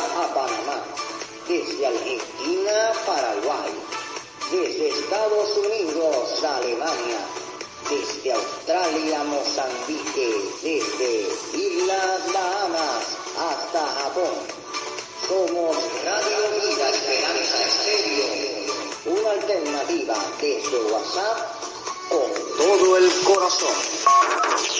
A Panamá, desde Argentina Paraguay, desde Estados Unidos Alemania, desde Australia Mozambique, desde Islas Bahamas hasta Japón. Somos Radio Vida Esperanza Estéreo, una alternativa desde WhatsApp con todo el corazón.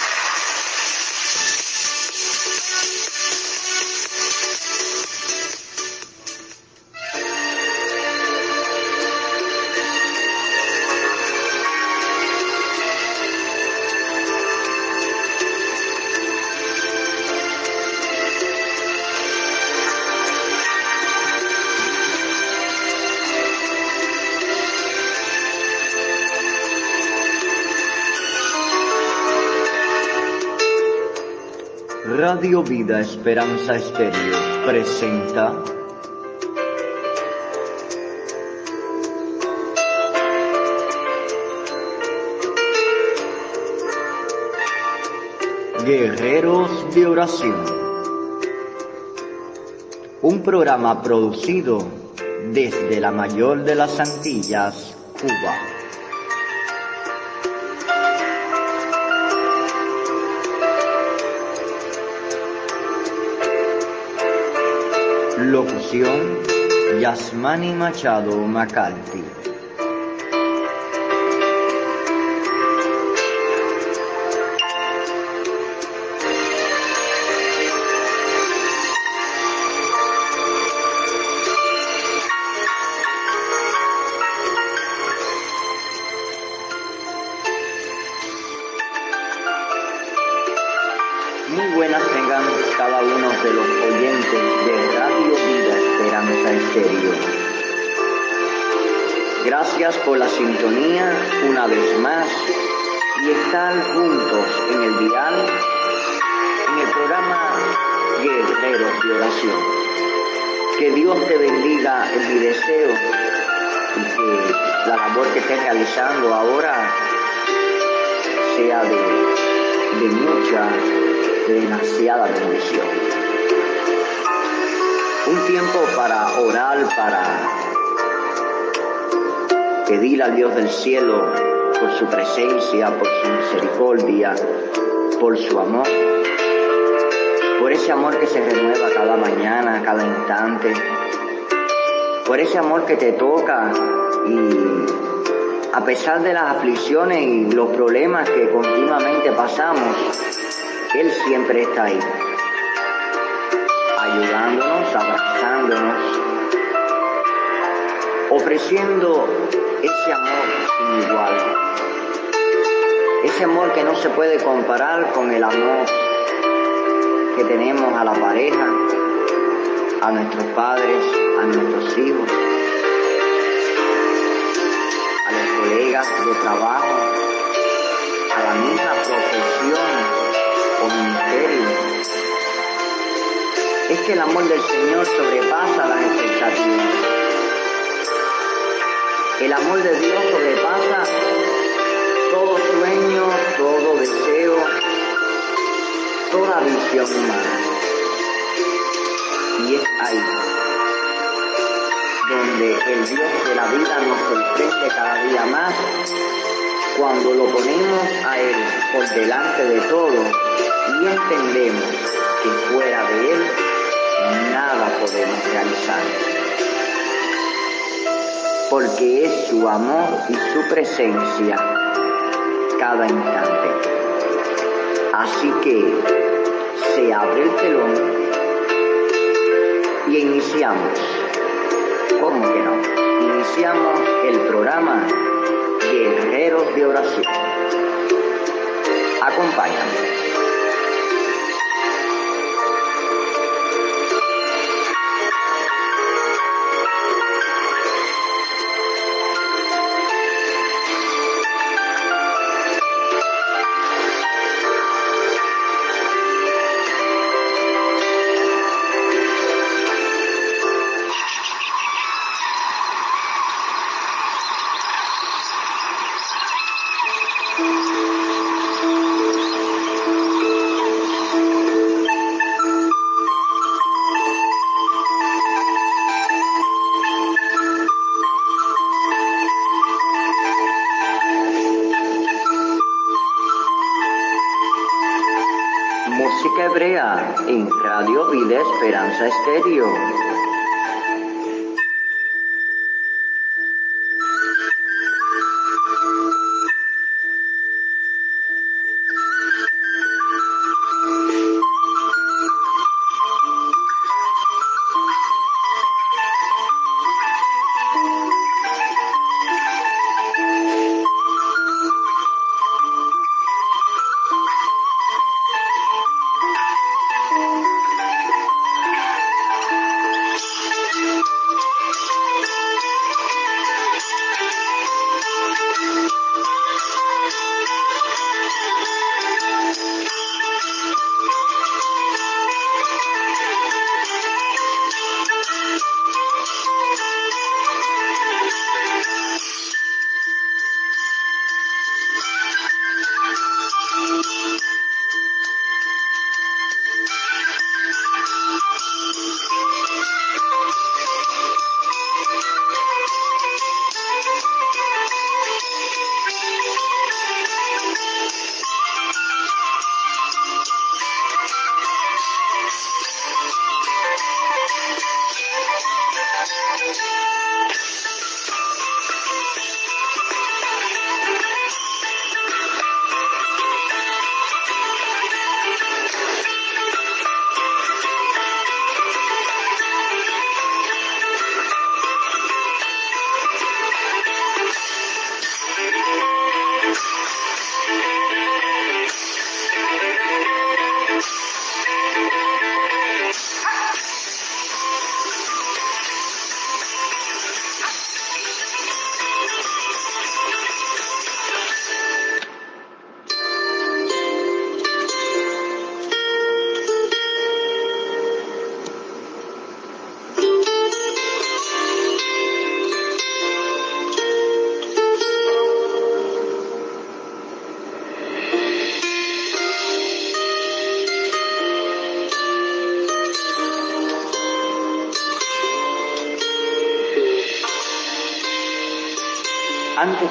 Radio Vida Esperanza Estéreo presenta Guerreros de Oración. Un programa producido desde la mayor de las Antillas, Cuba. Locución Yasmani Machado Macalti. Por la sintonía una vez más y estar juntos en el dial, en el programa Guerreros de Oración. Que Dios te bendiga es mi deseo y que la labor que estés realizando ahora sea de, mucha demasiada bendición. Un tiempo para orar, para pedir al Dios del cielo por su presencia, por su misericordia, por su amor, por ese amor que se renueva cada mañana, cada instante, por ese amor que te toca y a pesar de las aflicciones y los problemas que continuamente pasamos, él siempre está ahí, ayudándonos, abrazándonos, ofreciendo ese amor sin igual, ese amor que no se puede comparar con el amor que tenemos a la pareja, a nuestros padres, a nuestros hijos, a los colegas de trabajo, a la misma profesión o ministerio. Es que el amor del Señor sobrepasa las expectativas. El amor de Dios sobrepasa todo sueño, todo deseo, toda visión humana. Y es ahí donde el Dios de la vida nos sorprende cada día más cuando lo ponemos a Él por delante de todo y entendemos que fuera de Él nada podemos realizar. Porque es su amor y su presencia cada instante. Así que se abre el telón y iniciamos. ¿Cómo que no? Iniciamos el programa Guerreros de Oración. Acompáñame.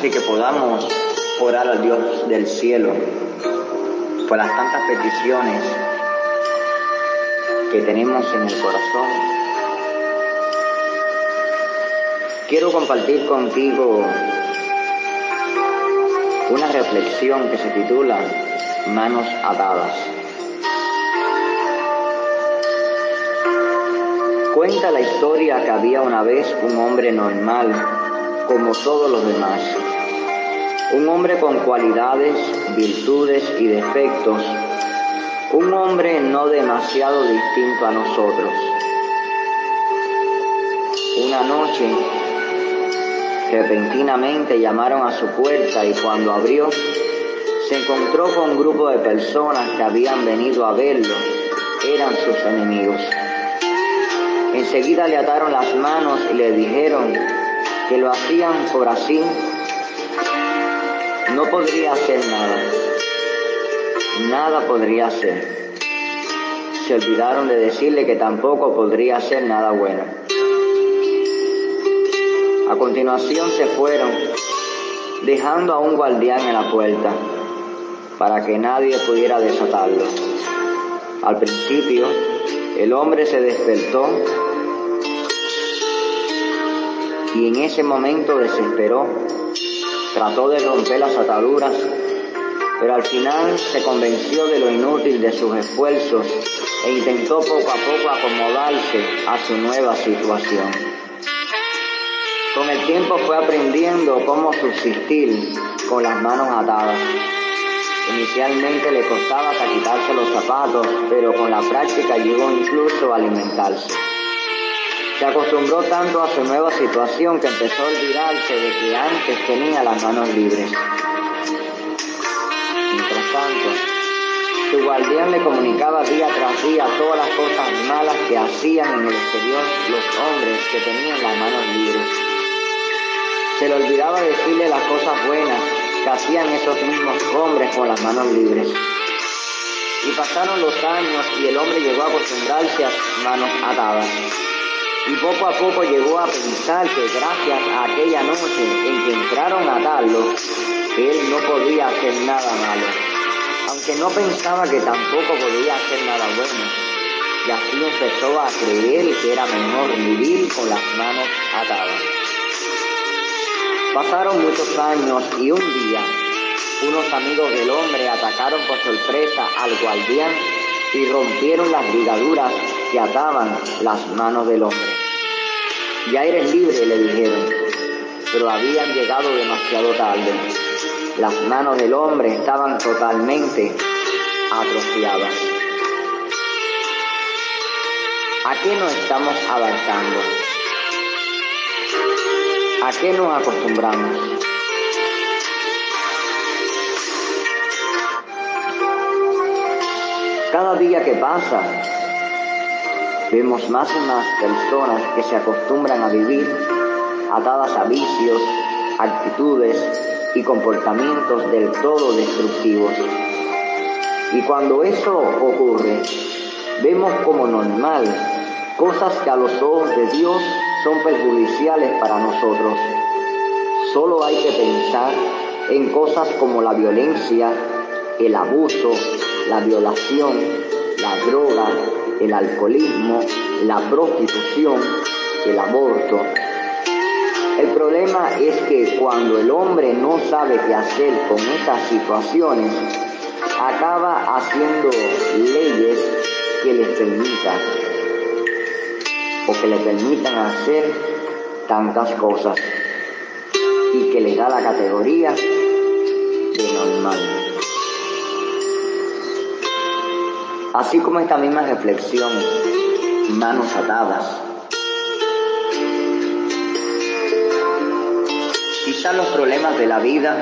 De que podamos orar al Dios del cielo por las tantas peticiones que tenemos en el corazón, quiero compartir contigo una reflexión que se titula Manos atadas. Cuenta la historia que había una vez un hombre normal como todos los demás. Un hombre con cualidades, virtudes y defectos. Un hombre no demasiado distinto a nosotros. Una noche, repentinamente llamaron a su puerta y cuando abrió, se encontró con un grupo de personas que habían venido a verlo. Eran sus enemigos. Enseguida le ataron las manos y le dijeron, que lo hacían por así, no podría hacer nada. Nada podría hacer. Se olvidaron de decirle que tampoco podría hacer nada bueno. A continuación se fueron, dejando a un guardián en la puerta, para que nadie pudiera desatarlo. Al principio, el hombre se despertó y en ese momento desesperó, trató de romper las ataduras, pero al final se convenció de lo inútil de sus esfuerzos e intentó poco a poco acomodarse a su nueva situación. Con el tiempo fue aprendiendo cómo subsistir con las manos atadas. Inicialmente le costaba hasta quitarse los zapatos, pero con la práctica llegó incluso a alimentarse. Se acostumbró tanto a su nueva situación que empezó a olvidarse de que antes tenía las manos libres. Mientras tanto, su guardián le comunicaba día tras día todas las cosas malas que hacían en el exterior los hombres que tenían las manos libres. Se le olvidaba decirle las cosas buenas que hacían esos mismos hombres con las manos libres. Y pasaron los años y el hombre llegó a acostumbrarse a manos atadas y poco a poco llegó a pensar que gracias a aquella noche en que entraron a atarlo, él no podía hacer nada malo. Aunque que no pensaba que tampoco podía hacer nada bueno, y así empezó a creer que era mejor vivir con las manos atadas. Pasaron muchos años y un día unos amigos del hombre atacaron por sorpresa al guardián y rompieron las ligaduras que ataban las manos del hombre. Ya eres libre, le dijeron, pero habían llegado demasiado tarde. Las manos del hombre estaban totalmente atrofiadas. ¿A qué nos estamos avanzando? ¿A qué nos acostumbramos? Cada día que pasa, vemos más y más personas que se acostumbran a vivir atadas a vicios, actitudes y comportamientos del todo destructivos. Y cuando eso ocurre, vemos como normal cosas que a los ojos de Dios son perjudiciales para nosotros. Solo hay que pensar en cosas como la violencia, el abuso, la violación, la droga, el alcoholismo, la prostitución, el aborto. El problema es que cuando el hombre no sabe qué hacer con estas situaciones, acaba haciendo leyes que le permitan o que le permitan hacer tantas cosas y que le da la categoría de normal. Así como esta misma reflexión, manos atadas. Quizás los problemas de la vida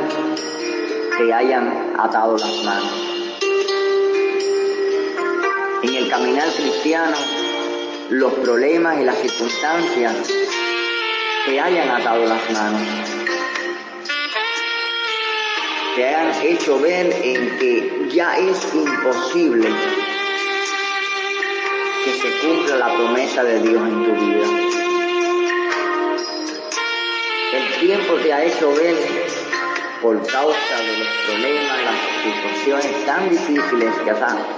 te hayan atado las manos. En el caminar cristiano, los problemas y las circunstancias te hayan atado las manos. Te hayan hecho ver en que ya es imposible se cumpla la promesa de Dios en tu vida. El tiempo te ha hecho ver por causa de los problemas, las situaciones tan difíciles que has, afrontado.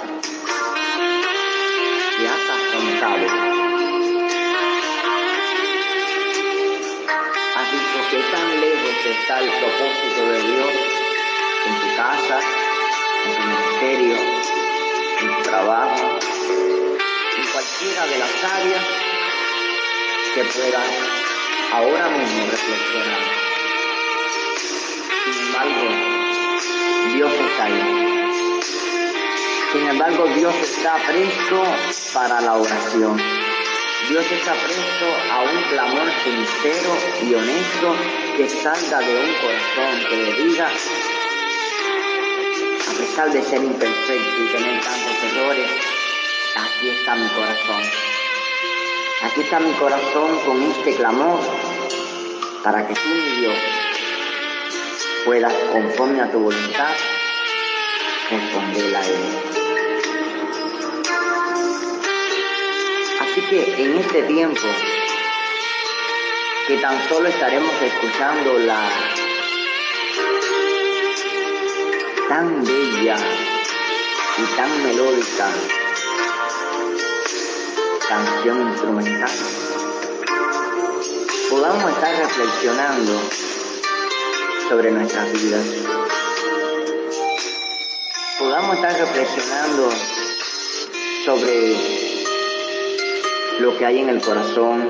Has visto que tan lejos está el propósito de Dios en tu casa, en tu ministerio, en tu trabajo, cualquiera de las áreas que puedas ahora mismo reflexionar. Sin embargo, Dios está ahí. Sin embargo, Dios está presto para la oración. Dios está presto a un clamor sincero y honesto que salga de un corazón que le diga, a pesar de ser imperfecto y tener tantos errores, aquí está mi corazón. Aquí está mi corazón con este clamor para que tú, mi Dios, puedas, conforme a tu voluntad, responderla a Él. Así que en este tiempo, que tan solo estaremos escuchando la tan bella y tan melódica canción instrumental, podamos estar reflexionando sobre nuestras vidas, podamos estar reflexionando sobre lo que hay en el corazón,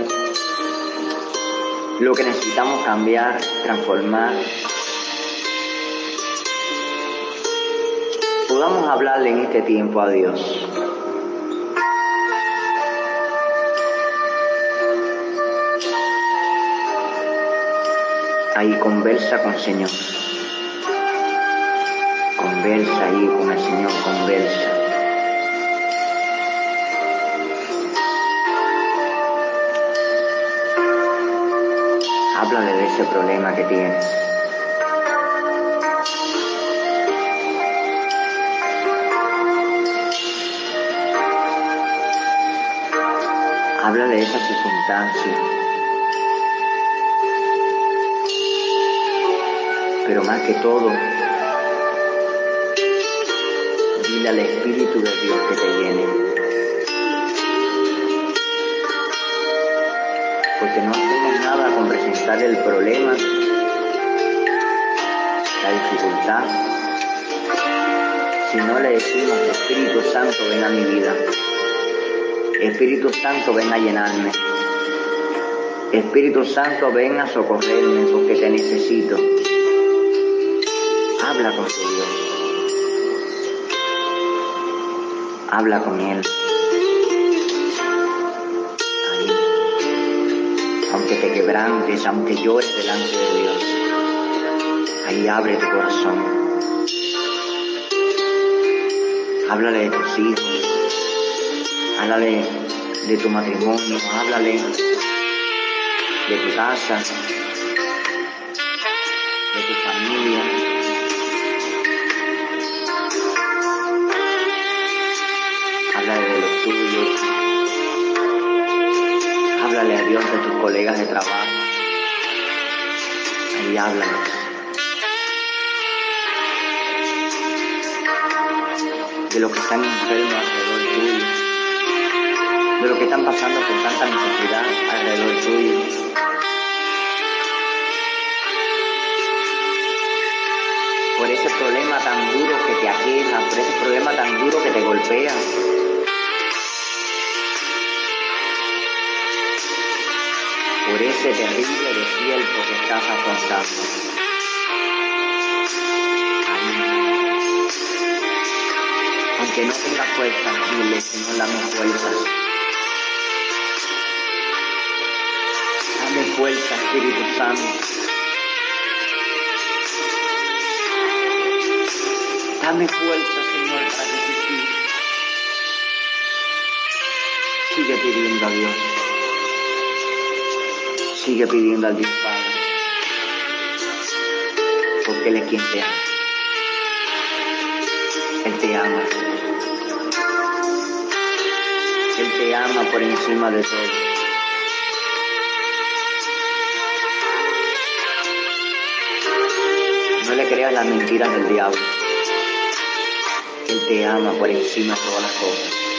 lo que necesitamos cambiar, transformar. Podamos hablarle en este tiempo a Dios. Ahí conversa con el Señor. Conversa ahí con el Señor, conversa. Háblale de ese problema que tienes. Háblale de esa circunstancia. Pero más que todo, Dile al Espíritu de Dios que te llene. Porque no hacemos nada con presentar el problema, la dificultad, si no le decimos, Espíritu Santo, ven a mi vida. Espíritu Santo, ven a llenarme. Espíritu Santo, ven a socorrerme porque te necesito. Habla con tu Dios. Habla con Él. Ahí. Aunque te quebrantes, aunque llores delante de Dios, ahí abre tu corazón. Háblale de tus hijos. Háblale de tu matrimonio. Háblale de tu casa, de tu familia. De tus colegas de trabajo. Ahí háblanos. De los que están enfermos alrededor tuyo. De los que están pasando por tanta necesidad alrededor tuyo. por ese problema tan duro que te aqueja, por ese problema tan duro que te golpea. Por ese terrible desierto que estás afrontando. Aunque no tengas fuerza, dile, Señor, dame fuerzas. Dame fuerza, Espíritu Santo. Dame fuerza, Señor, para resistir. Sigue pidiendo a Dios. Sigue pidiendo al Dios Padre. Porque Él es quien te ama. Él te ama. Él te ama por encima de todo. No le creas las mentiras del diablo. Él te ama por encima de todas las cosas.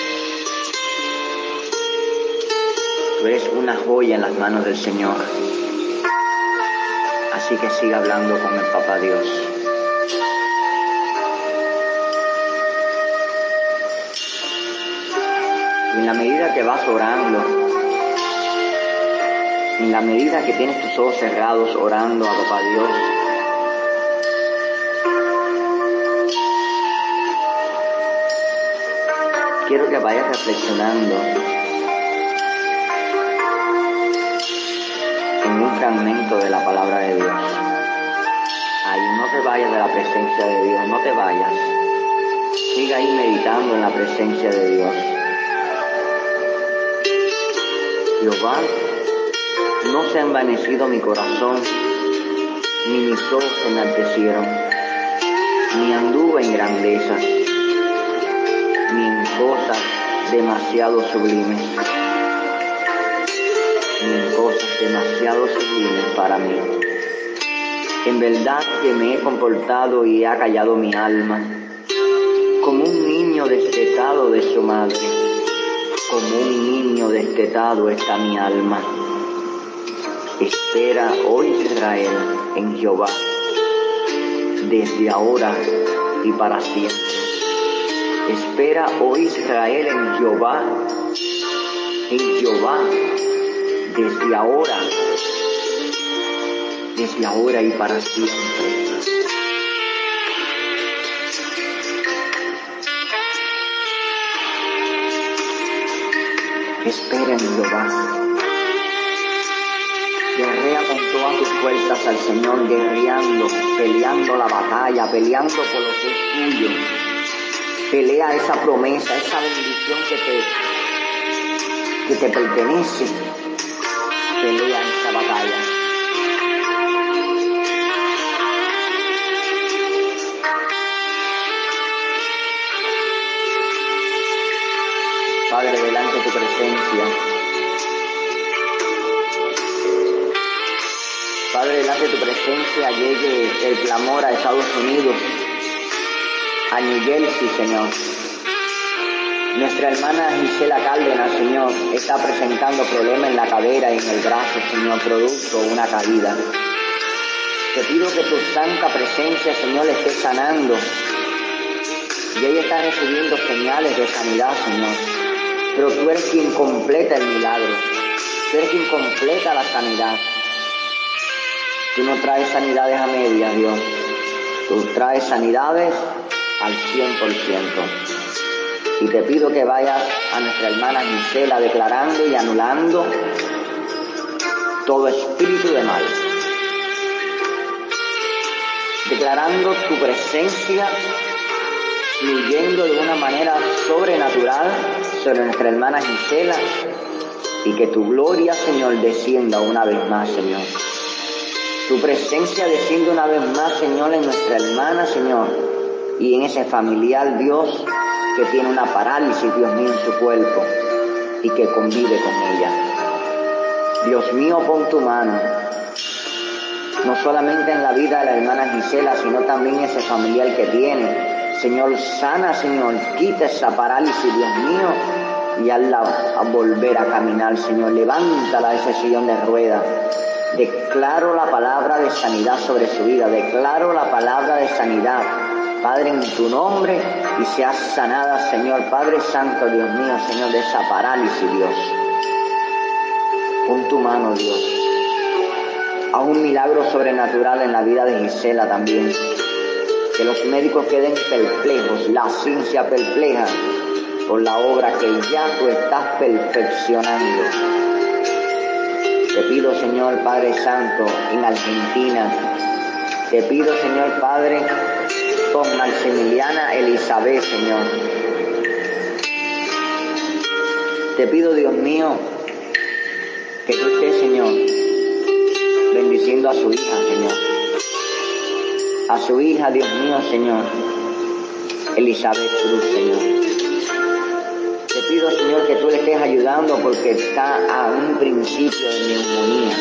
Tú eres una joya en las manos del Señor. Así que siga hablando con el Papá Dios. Y en la medida que vas orando, en la medida que tienes tus ojos cerrados orando a Papá Dios, quiero que vayas reflexionando un fragmento de la palabra de Dios. Ahí no te vayas de la presencia de Dios, no te vayas. Siga ahí meditando en la presencia de Dios. Jehová, no se ha envanecido mi corazón, ni mis ojos se enaltecieron, ni anduve en grandezas ni en cosas demasiado sublimes, en cosas demasiado sublimes para mí. En verdad que me he comportado y he acallado mi alma, como un niño destetado de su madre, como un niño destetado está mi alma. Espera, oh Israel, en Jehová, desde ahora y para siempre. Espera, oh Israel, en Jehová, en Jehová, desde ahora, desde ahora y para siempre. Espera en Jehová. Guerrea con todas tus fuerzas al Señor, guerreando, peleando la batalla, peleando por lo que es tuyo. Pelea esa promesa, esa bendición que te, que te pertenece. Pelea esa batalla. Padre, delante de tu presencia. Padre, delante de tu presencia llegue el clamor a Estados Unidos a New Jersey, Señor. Nuestra hermana Gisela Cárdenas, Señor, está presentando problemas en la cadera y en el brazo, Señor, producto una caída. Te pido que tu santa presencia, Señor, le esté sanando. Y ella está recibiendo señales de sanidad, Señor. Pero tú eres quien completa el milagro. Tú eres quien completa la sanidad. Tú no traes sanidades a medias, Dios. Tú traes sanidades al 100%. Y te pido que vayas a nuestra hermana Gisela declarando y anulando todo espíritu de mal. Declarando tu presencia fluyendo de una manera sobrenatural sobre nuestra hermana Gisela y que tu gloria, Señor, descienda una vez más, Señor. Tu presencia desciende una vez más, Señor, en nuestra hermana, Señor, y en ese familiar Dios que tiene una parálisis, Dios mío, en su cuerpo y que convive con ella. Dios mío, pon tu mano, no solamente en la vida de la hermana Gisela, sino también ese familiar que tiene. Señor, sana, Señor, quita esa parálisis, Dios mío, y hazla a volver a caminar, Señor. Levántala de ese sillón de ruedas Declaro la palabra de sanidad sobre su vida. Declaro la palabra de sanidad. Padre, en tu nombre, y seas sanada, Señor, Padre Santo, Dios mío, Señor, de esa parálisis, Dios. Pon tu mano, Dios. A un milagro sobrenatural en la vida de Gisela también. Que los médicos queden perplejos, la ciencia perpleja por la obra que ya tú estás perfeccionando te pido, Señor Padre Santo, en Argentina. Te pido, Señor Padre, con Maximiliana Elizabeth, Señor. Te pido, Dios mío, que tú estés, Señor, bendiciendo a su hija, Señor. A su hija, Dios mío, Señor. Elizabeth Cruz, Señor. Te pido, Señor, que tú le estés ayudando porque está a un principio de neumonía.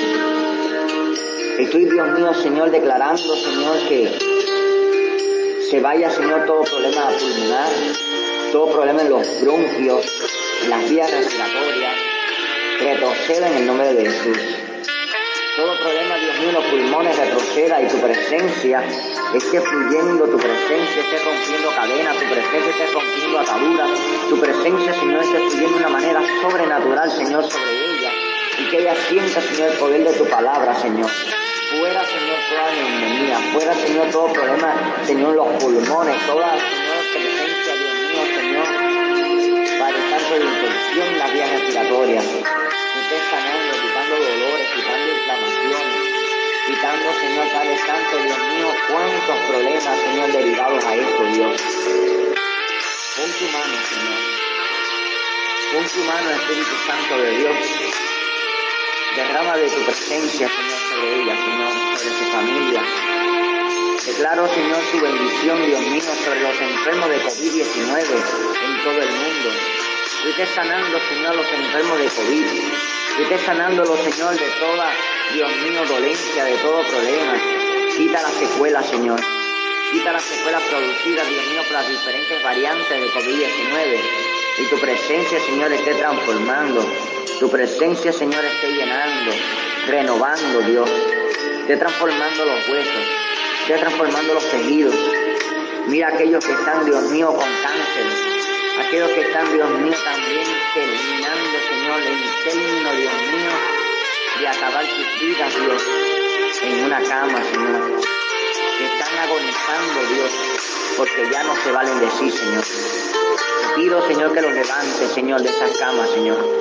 Estoy, Dios mío, Señor, declarando, Señor, que se vaya, Señor, todo problema pulmonar, todo problema en los bronquios, en las vías respiratorias, retroceda en el nombre de Jesús. Todo problema, Dios mío, los pulmones retroceda y tu presencia esté fluyendo, tu presencia esté rompiendo cadenas, tu presencia esté rompiendo ataduras, tu presencia, Señor, esté fluyendo de una manera sobrenatural, Señor, sobre ella. Y que ella sienta, Señor, el poder de tu palabra, Señor. Fuera, Señor, toda neumonía, fuera, Señor, todo problema, Señor, los pulmones, toda, Señor, presencia, Dios mío, Señor, para el tanto de infección en las vías respiratorias. Esté sanando, quitando dolores, quitando inflamaciones, quitando, Señor Padre Santo, Dios mío, cuántos problemas, Señor, derivados a esto, Dios. Pon tu mano, Señor. Pon tu mano, Espíritu Santo de Dios. Derrama de tu presencia, Señor, sobre ella, Señor, sobre su familia. Declaro, Señor, tu bendición, Dios mío, sobre los enfermos de COVID-19 en todo el mundo. Estés sanando, Señor, los enfermos de COVID. Tú estés sanándolos, Señor, de toda, Dios mío, dolencia, de todo problema. Quita las secuelas, Señor. Quita las secuelas producidas, Dios mío, por las diferentes variantes de COVID-19. Y tu presencia, Señor, esté transformando. Tu presencia, Señor, esté llenando, renovando, Dios. Esté transformando los huesos. Esté transformando los tejidos. Mira aquellos que están, Dios mío, con cáncer. Aquellos que están, Dios mío, también terminando, Señor, en término, Dios mío, de acabar sus vidas, Dios, en una cama, Señor. Que están agonizando, Dios, porque ya no se valen de sí, Señor. Pido, Señor, que los levante, Señor, de esas camas, Señor.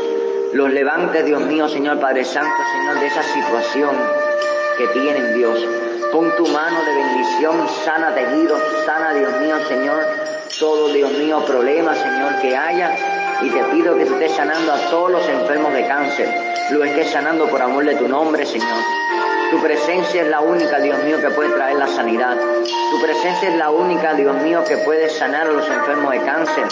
Los levante, Dios mío, Señor Padre Santo, Señor, de esa situación que tienen, Dios. Pon tu mano de bendición, sana tejidos, sana, Dios mío, Señor, todo, Dios mío, problema, Señor, que haya. Y te pido que tú estés sanando a todos los enfermos de cáncer. Lo estés sanando por amor de tu nombre, Señor. Tu presencia es la única, Dios mío, que puede traer la sanidad. Tu presencia es la única, Dios mío, que puede sanar a los enfermos de cáncer.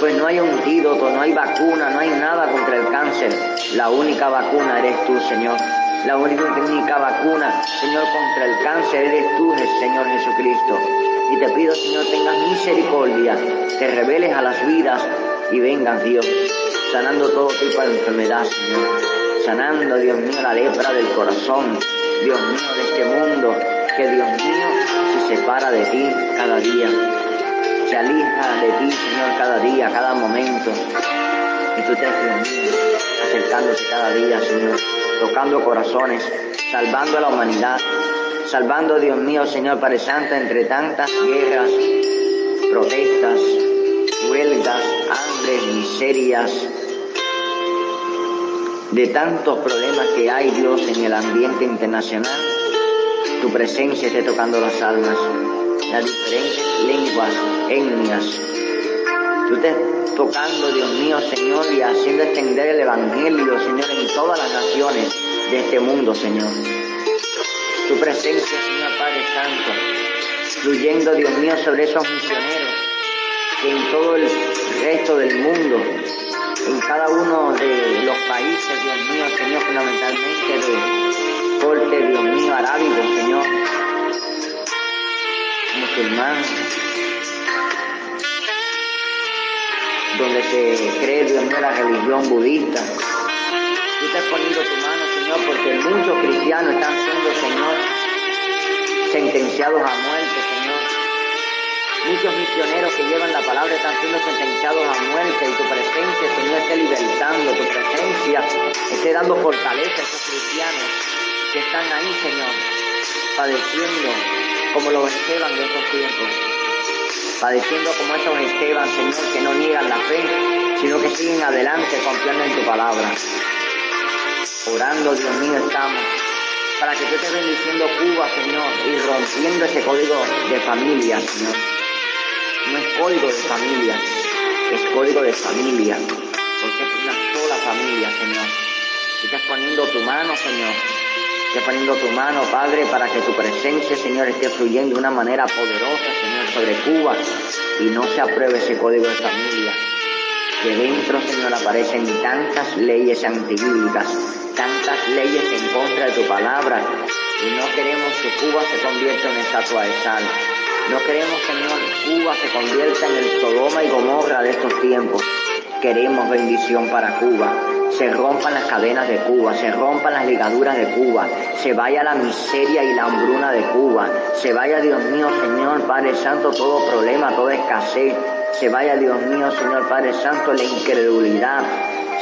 Pues no hay antídoto, no hay vacuna, no hay nada contra el cáncer. La única vacuna eres tú, Señor. La única, vacuna, Señor, contra el cáncer eres tú, Señor Jesucristo. Y te pido, Señor, tengas misericordia, te reveles a las vidas y vengas, Dios, sanando todo tipo de enfermedad, Señor. Sanando, Dios mío, la lepra del corazón, Dios mío, de este mundo, que Dios mío se separa de ti cada día. Se alija de ti, Señor, cada día, cada momento. Y tú te acercándote cada día, Señor, tocando corazones, salvando a la humanidad, salvando, Dios mío, Señor Padre Santo, entre tantas guerras, protestas, huelgas, hambre, miserias, de tantos problemas que hay, Dios, en el ambiente internacional, tu presencia esté tocando las almas, las diferentes lenguas, etnias. Tú estés tocando, Dios mío, Señor, y haciendo extender el Evangelio, Señor, en todas las naciones de este mundo, Señor. Tu presencia, Señor Padre Santo, fluyendo, Dios mío, sobre esos misioneros en todo el resto del mundo, en cada uno de los países, Dios mío, Señor, fundamentalmente de corte, Dios mío, arábigo, Señor, musulmán, donde se cree, Dios mío, la religión budista. Tú estás poniendo tu mano, Señor, porque muchos cristianos están siendo, Señor, sentenciados a muerte, Señor. Muchos misioneros que llevan la palabra están siendo sentenciados a muerte y tu presencia, Señor, esté libertando, tu presencia esté dando fortaleza a esos cristianos que están ahí, Señor, padeciendo como los Esteban de estos tiempos, padeciendo como esos Esteban, Señor, que no niegan la fe, sino que siguen adelante confiando en tu palabra. Orando, Dios mío, estamos para que tú estés bendiciendo Cuba, Señor, y rompiendo ese código de familia, Señor. No es código de familia, es código de familia, porque es una sola familia, Señor. Tú estás poniendo tu mano, Señor, estás poniendo tu mano, Padre, para que tu presencia, Señor, esté fluyendo de una manera poderosa, Señor, sobre Cuba y no se apruebe ese código de familia. Que dentro, Señor, aparecen tantas leyes antibíblicas, tantas leyes en contra de tu palabra, y no queremos que Cuba se convierta en estatua de sal. No queremos, Señor, Cuba se convierta en el Sodoma y Gomorra de estos tiempos. Queremos bendición para Cuba. Se rompan las cadenas de Cuba, se rompan las ligaduras de Cuba, se vaya la miseria y la hambruna de Cuba, se vaya, Dios mío, Señor, Padre Santo, todo problema, toda escasez, se vaya, Dios mío, Señor Padre Santo, la incredulidad,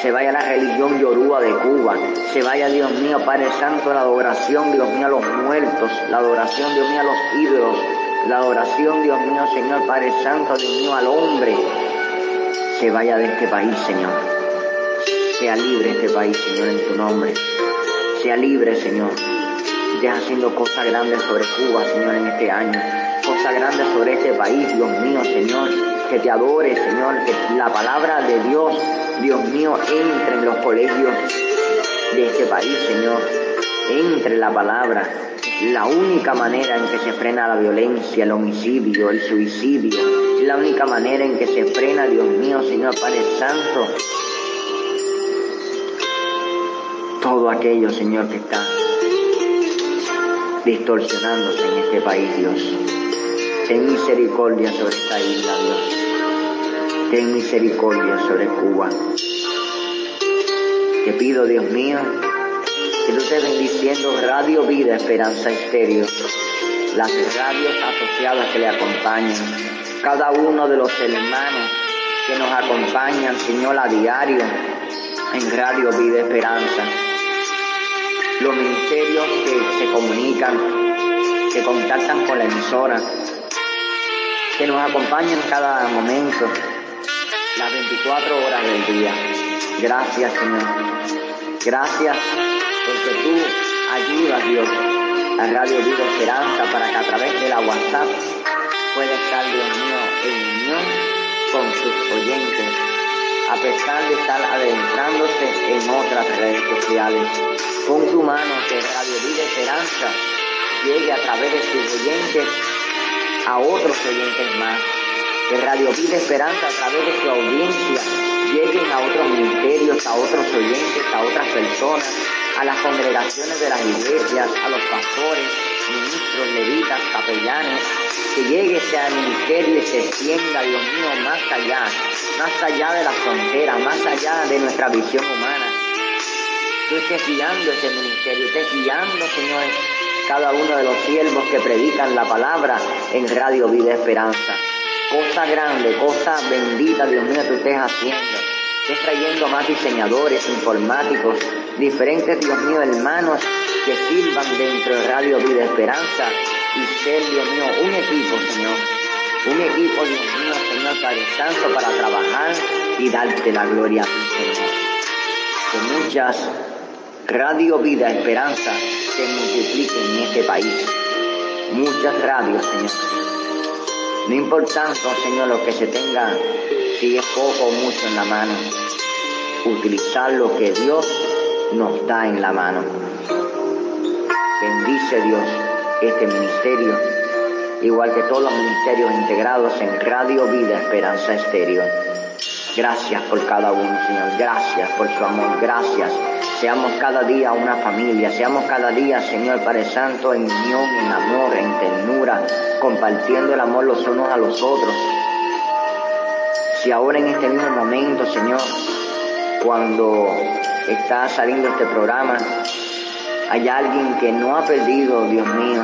se vaya la religión yorúa de Cuba, se vaya, Dios mío, Padre Santo, la adoración, Dios mío, a los muertos, la adoración, Dios mío, a los ídolos, la adoración, Dios mío, Señor Padre Santo, Dios mío, al hombre, se vaya de este país, Señor. Sea libre este país, Señor, en tu nombre. Sea libre, Señor. Estés haciendo cosas grandes sobre Cuba, Señor, en este año. Cosas grandes sobre este país, Dios mío, Señor. Que te adore, Señor. Que la palabra de Dios, Dios mío, entre en los colegios de este país, Señor. Entre la palabra. La única manera en que se frena la violencia, el homicidio, el suicidio. La única manera en que se frena, Dios mío, Señor Padre Santo. Todo aquello, Señor, que está distorsionándose en este país, Dios. Ten misericordia sobre esta isla, Dios. Ten misericordia sobre Cuba. Te pido, Dios mío, que tú estés bendiciendo Radio Vida Esperanza Estéreo, las radios asociadas que le acompañan, cada uno de los hermanos que nos acompañan, Señor, a diario en Radio Vida Esperanza, los ministerios que se comunican, que contactan con la emisora, que nos acompañan cada momento, las 24 horas del día. Gracias, Señor. Gracias porque tú ayudas, Dios, a Radio Vida Esperanza para que a través de la WhatsApp pueda estar, Dios mío, en unión con sus oyentes, a pesar de estar adentrándose en otras redes sociales. Con tu mano que Radio Vida Esperanza llegue a través de sus oyentes a otros oyentes más. Que Radio Vida Esperanza a través de su audiencia lleguen a otros ministerios, a otros oyentes, a otras personas, a las congregaciones de las iglesias, a los pastores, ministros, levitas, capellanes, que llegue ese ministerio y se extienda, Dios mío, más allá, más allá de las fronteras, más allá de nuestra visión humana. Tú estés guiando ese ministerio, estés guiando, Señor, cada uno de los siervos que predican la palabra en Radio Vida Esperanza. Cosa grande, cosa bendita, Dios mío, tú estés haciendo. Estés trayendo más diseñadores, informáticos, diferentes, Dios mío, hermanos que sirvan dentro de Radio Vida Esperanza y ser, Dios mío, un equipo, Señor. Un equipo, Dios mío, Señor, Padre Santo, para trabajar y darte la gloria a ti, Señor. Que muchas Radio Vida Esperanza se multipliquen en este país. Muchas radios, Señor. No importando, Señor, lo que se tenga, si es poco o mucho en la mano. Utilizar lo que Dios nos da en la mano. Bendice Dios este ministerio, igual que todos los ministerios integrados en Radio Vida Esperanza Estéreo. Gracias por cada uno, Señor. Gracias por su amor. Gracias. Seamos cada día una familia. Seamos cada día, Señor Padre Santo, en unión, en amor, en ternura, compartiendo el amor los unos a los otros. Si ahora en este mismo momento, Señor, cuando está saliendo este programa, hay alguien que no ha perdido, Dios mío,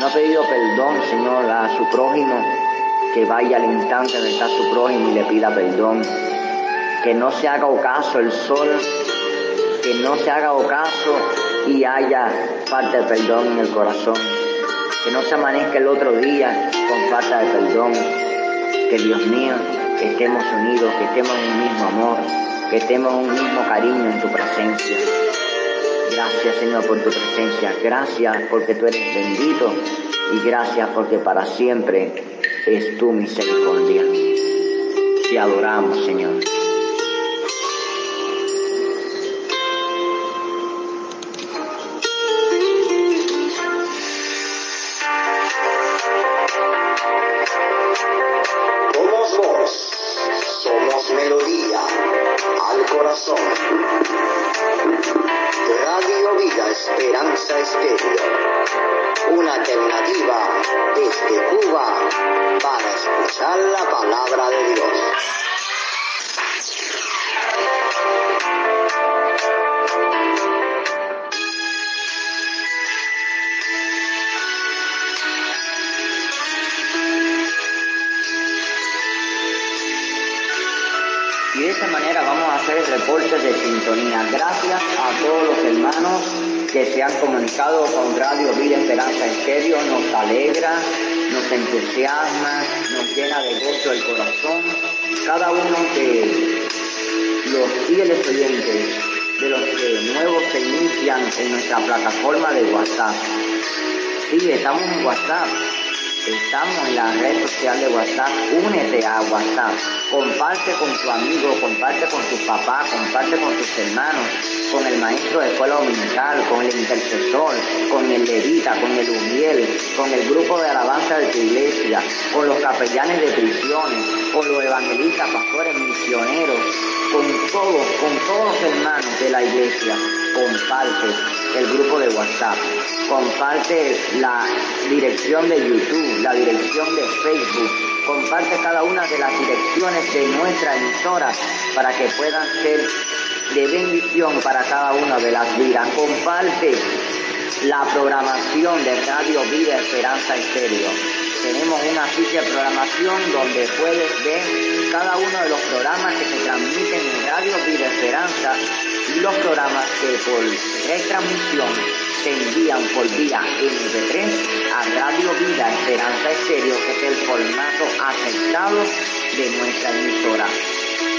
no ha pedido perdón, Señor, a su prójimo, que vaya al instante donde está su prójimo y le pida perdón. Que no se haga ocaso el sol, que no se haga ocaso y haya falta de perdón en el corazón. Que no se amanezca el otro día con falta de perdón. Que Dios mío, estemos unidos, que estemos en un mismo amor, que en un mismo cariño en tu presencia. Gracias Señor por tu presencia, gracias porque tú eres bendito y gracias porque para siempre es tu misericordia. Te adoramos Señor. Estamos en WhatsApp. Estamos en la red social de WhatsApp. Únete a WhatsApp. Comparte con tu amigo, comparte con tu papá, comparte con tus hermanos, con el maestro de escuela dominical, con el intercesor, con el levita, con el umiel, con el grupo de alabanza de tu iglesia, con los capellanes de prisiones, con los evangelistas, pastores, misioneros, con todos, con todos los hermanos de la iglesia. Comparte el grupo de WhatsApp, comparte la dirección de YouTube, la dirección de Facebook, comparte cada una de las direcciones de nuestra emisora para que puedan ser de bendición para cada una de las vidas. Comparte la programación de Radio Vida Esperanza Estéreo. Tenemos una ficha de programación donde puedes ver cada uno de los programas que se transmiten en Radio Vida Esperanza y los programas que por retransmisión se envían por vía MP3 a Radio Vida Esperanza Estéreo, que es el formato aceptado de nuestra emisora.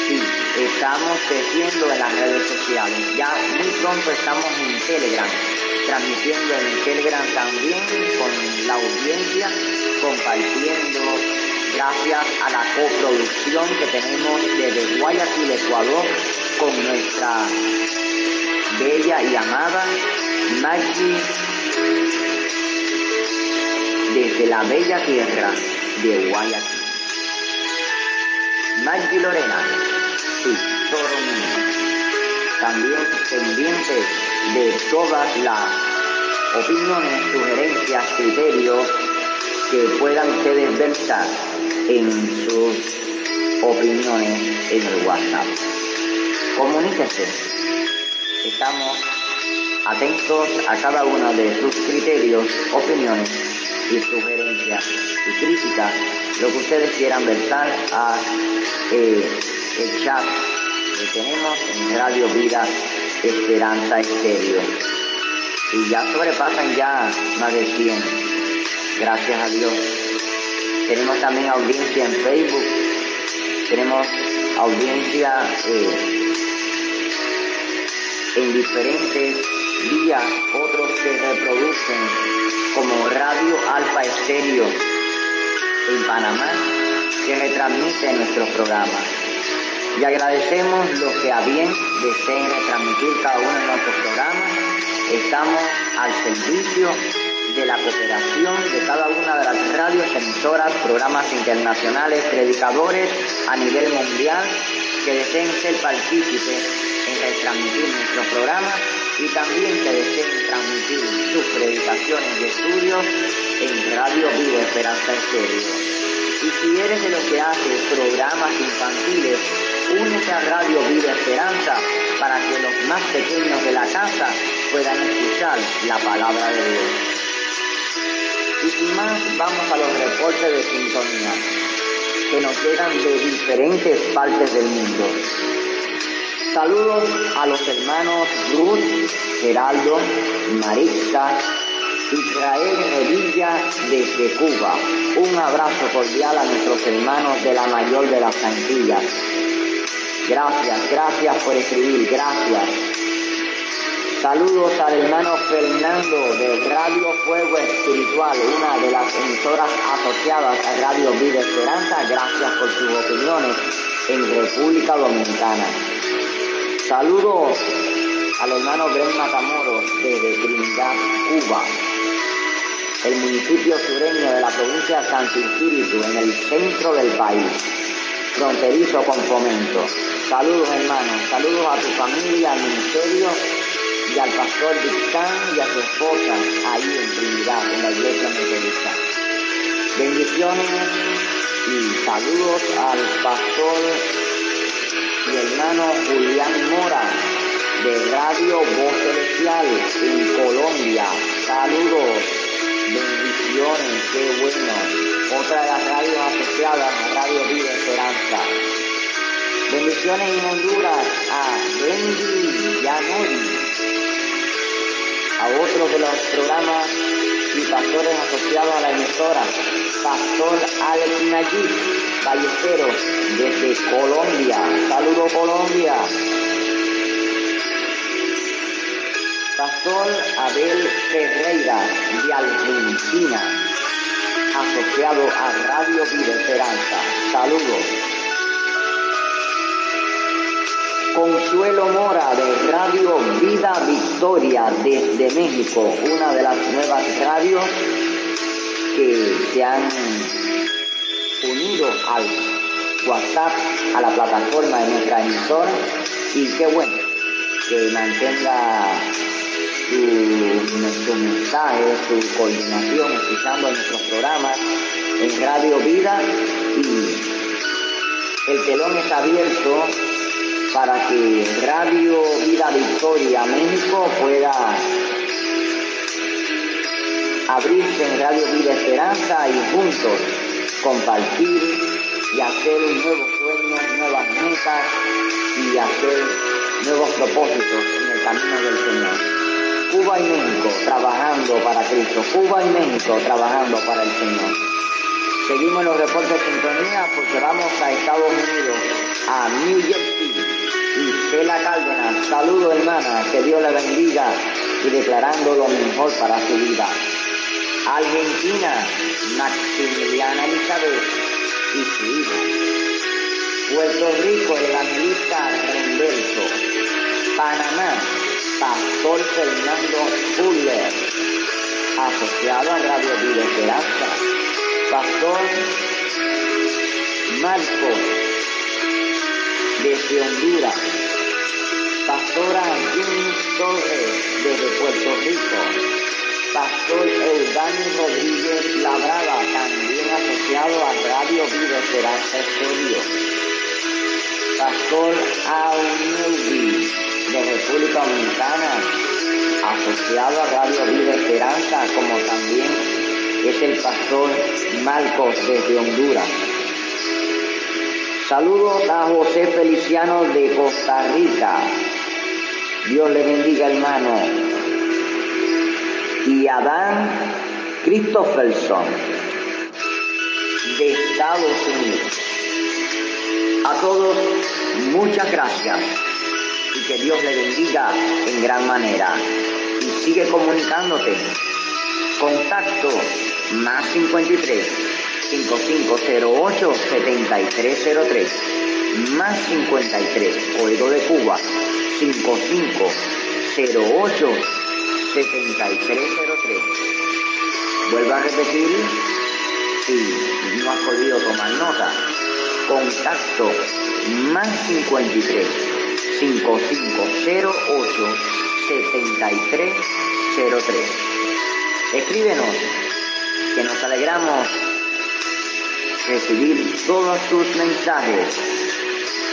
Sí, estamos creciendo en las redes sociales. Ya muy pronto estamos en Telegram, transmitiendo en Telegram también con la audiencia, compartiendo gracias a la coproducción que tenemos desde Guayaquil, Ecuador, con nuestra bella y amada Maggie desde la bella tierra de Guayaquil. Maggie Lorena, sí, todo mundo. También pendiente de todas las opiniones, sugerencias, criterios que puedan ustedes versar en sus opiniones en el WhatsApp. Comuníquese. Estamos atentos a cada uno de sus criterios, opiniones y sugerencias y críticas, lo que ustedes quieran versar a eh, el chat que tenemos en Radio Vida Esperanza Estéreo. Y ya sobrepasan ya más de 100. Gracias a Dios. Tenemos también audiencia en Facebook. Tenemos audiencia eh, en diferentes días, otros se reproducen como Radio Alfa Estéreo en Panamá, que retransmite nuestros programas. Y agradecemos los que a bien deseen retransmitir cada uno de nuestros programas. Estamos al servicio de la cooperación de cada una de las radios, emisoras, programas internacionales, predicadores a nivel mundial que deseen ser partícipes en retransmitir nuestros programas y también que deseen transmitir sus predicaciones y estudios en Radio Vida Esperanza Estéreo. Y si eres de los que hace programas infantiles, únete a Radio Vida Esperanza para que los más pequeños de la casa puedan escuchar la palabra de Dios. Y sin más, vamos a los reportes de sintonía que nos llegan de diferentes partes del mundo. Saludos a los hermanos Ruth, Geraldo, Marisca, Israel Revilla desde Cuba. Un abrazo cordial a nuestros hermanos de la mayor de las Antillas. Gracias, gracias por escribir, gracias. Saludos al hermano Fernando de Radio Fuego Espiritual, una de las emisoras asociadas a Radio Vida Esperanza. Gracias por sus opiniones en República Dominicana. Saludos al hermano Bren Matamoros desde Trinidad, Cuba, el municipio sureño de la provincia de Santo Espíritu, en el centro del país, fronterizo con Fomento. Saludos hermanos, saludos a tu familia, al ministerio y al pastor Dictán y a su esposa ahí en Trinidad, en la iglesia metodista. Bendiciones y saludos al pastor mi hermano Julián Mora de Radio Voz Celestial en Colombia. Saludos, bendiciones, qué bueno. En Honduras a Wendy Yanori, a otros de los programas y pastores asociados a la emisora, Pastor Alex Nayib, Ballesteros, desde Colombia. Saludos Colombia. Pastor Abel Ferreira, de Argentina, asociado a Radio Vida Esperanza. Saludos. Consuelo Mora de Radio Vida Victoria desde México, una de las nuevas radios que se han unido al WhatsApp, a la plataforma de nuestra emisora. Y qué bueno que mantenga su, mensaje, su coordinación, escuchando nuestros programas en Radio Vida. Y el telón está abierto para que Radio Vida Victoria México pueda abrirse en Radio Vida Esperanza y juntos compartir y hacer nuevos sueños, nuevas metas y hacer nuevos propósitos en el camino del Señor. Cuba y México trabajando para Cristo, Cuba y México trabajando para el Señor. Seguimos los reportes de sintonía porque vamos a Estados Unidos, a New Jersey Stella Cárdenas. Saludos hermana, que Dios la bendiga y declarando lo mejor para su vida. Argentina, Maximiliana Elizabeth y su hijo. Puerto Rico, el evangelista Rendelso. Panamá, Pastor Fernando Fuller, asociado a Radio Vida Esperanza. Pastor Marcos, desde Honduras. Pastora Jimmy Torres, desde Puerto Rico. Pastor Eudani Rodríguez Labrada, Vida Esperanza Estéreo. Pastor Auneubi de República Dominicana, asociado a Radio Vida Esperanza, como también es el pastor Marcos desde Honduras. Saludos a José Feliciano de Costa Rica. Dios le bendiga, hermano. Y Adán Christopherson de Estados Unidos. A todos, muchas gracias y que Dios le bendiga en gran manera. Y sigue comunicándote. Contacto más 53 5508 7303 más 53 Código de Cuba 5508 7303 Vuelvo a repetir si no has podido tomar nota. Contacto más 53 5508 7303. Escríbenos, que nos alegramos recibir todos tus mensajes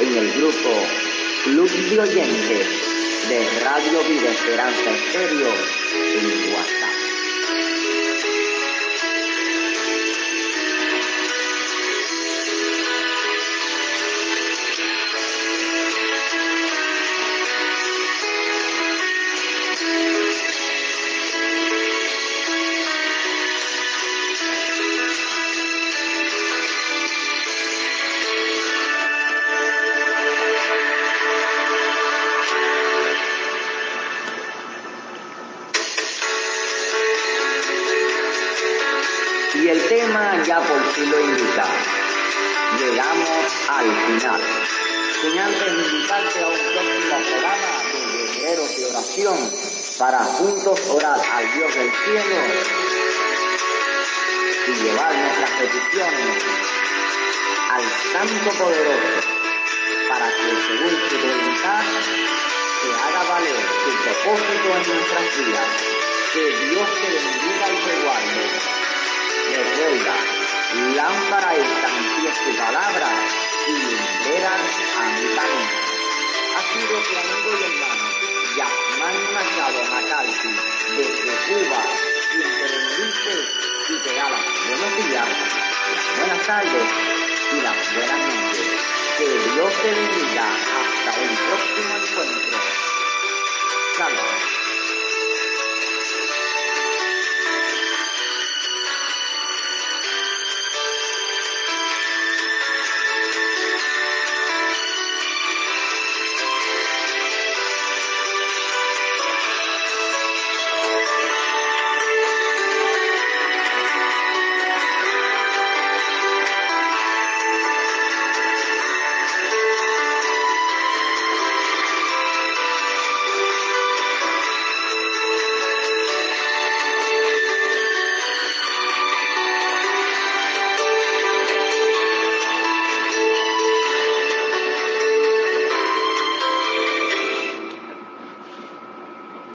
en el grupo Club de Oyentes de Radio Vida Esperanza Estéreo en. Al Dios del cielo y llevar nuestras peticiones al Santo Poderoso para que según su voluntad se haga valer su propósito en nuestras vidas. Que Dios te bendiga y te guarde. Recuerda, lámpara es pies tu palabra y lumbrera a mi camino. Ha sido tu amigo y hermano, Yasmán Machado Macalfi, desde Cuba, quien te bendice y te da buenos días, las buenas tardes y las buenas noches. Que Dios te bendiga hasta un próximo encuentro. Salud.